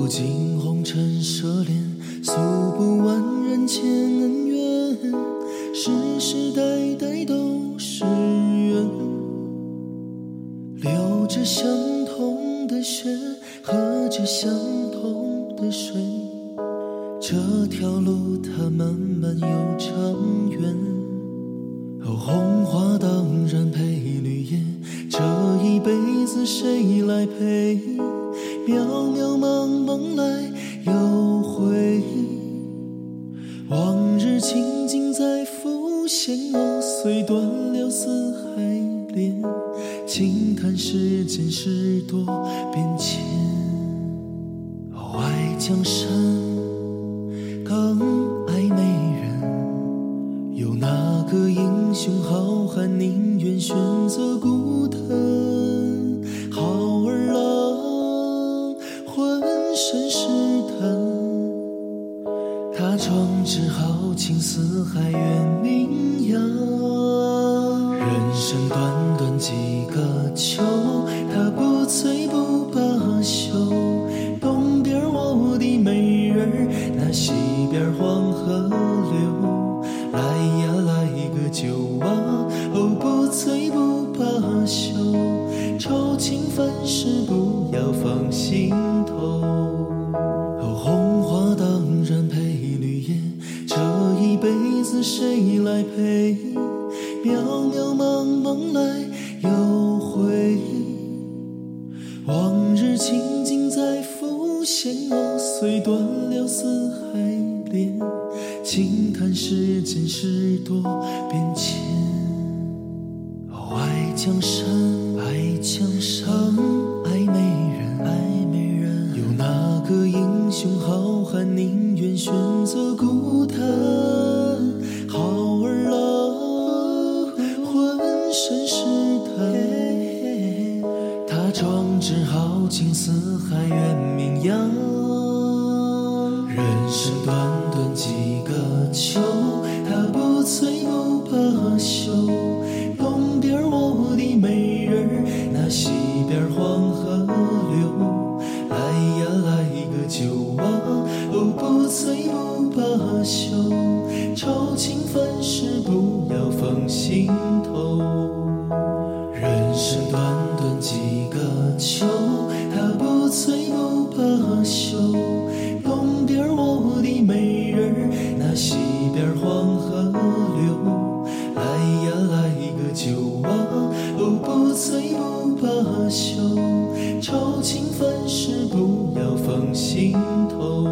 不尽红尘奢恋，诉不完人间恩怨，世世代代都是缘。流着相同的血，喝着相同的水，这条路它漫漫又长远。红花当然配绿叶，这一辈子谁来陪？渺渺茫茫来又回，往日情景再浮现，藕，虽断了丝还连，轻叹世间事多变迁。外，江山浑身是胆，他壮志豪情四海远名扬。人生短短几个秋，他不醉不罢休。东边我的美人儿，那西边黄河流。来呀来个酒啊，哦不醉不罢休。愁情烦事不要放心头。渺渺茫茫来又回，往日情景在浮现，我，虽断了丝还连，轻叹世间事多变迁。爱江山，爱江山，爱美人，爱美人。有哪个英雄好汉宁愿选择孤壮志豪情四海远名扬。人生短短几个秋，他不醉不罢休。东边我的美人儿，那西边黄河流。来呀来个酒啊，哦不醉不罢休。愁情烦事不要放心头。几个秋，他不醉不罢休。东边我的美人儿，那西边黄河流。来呀来个酒啊，哦不醉不罢休。愁情烦事不要放心头。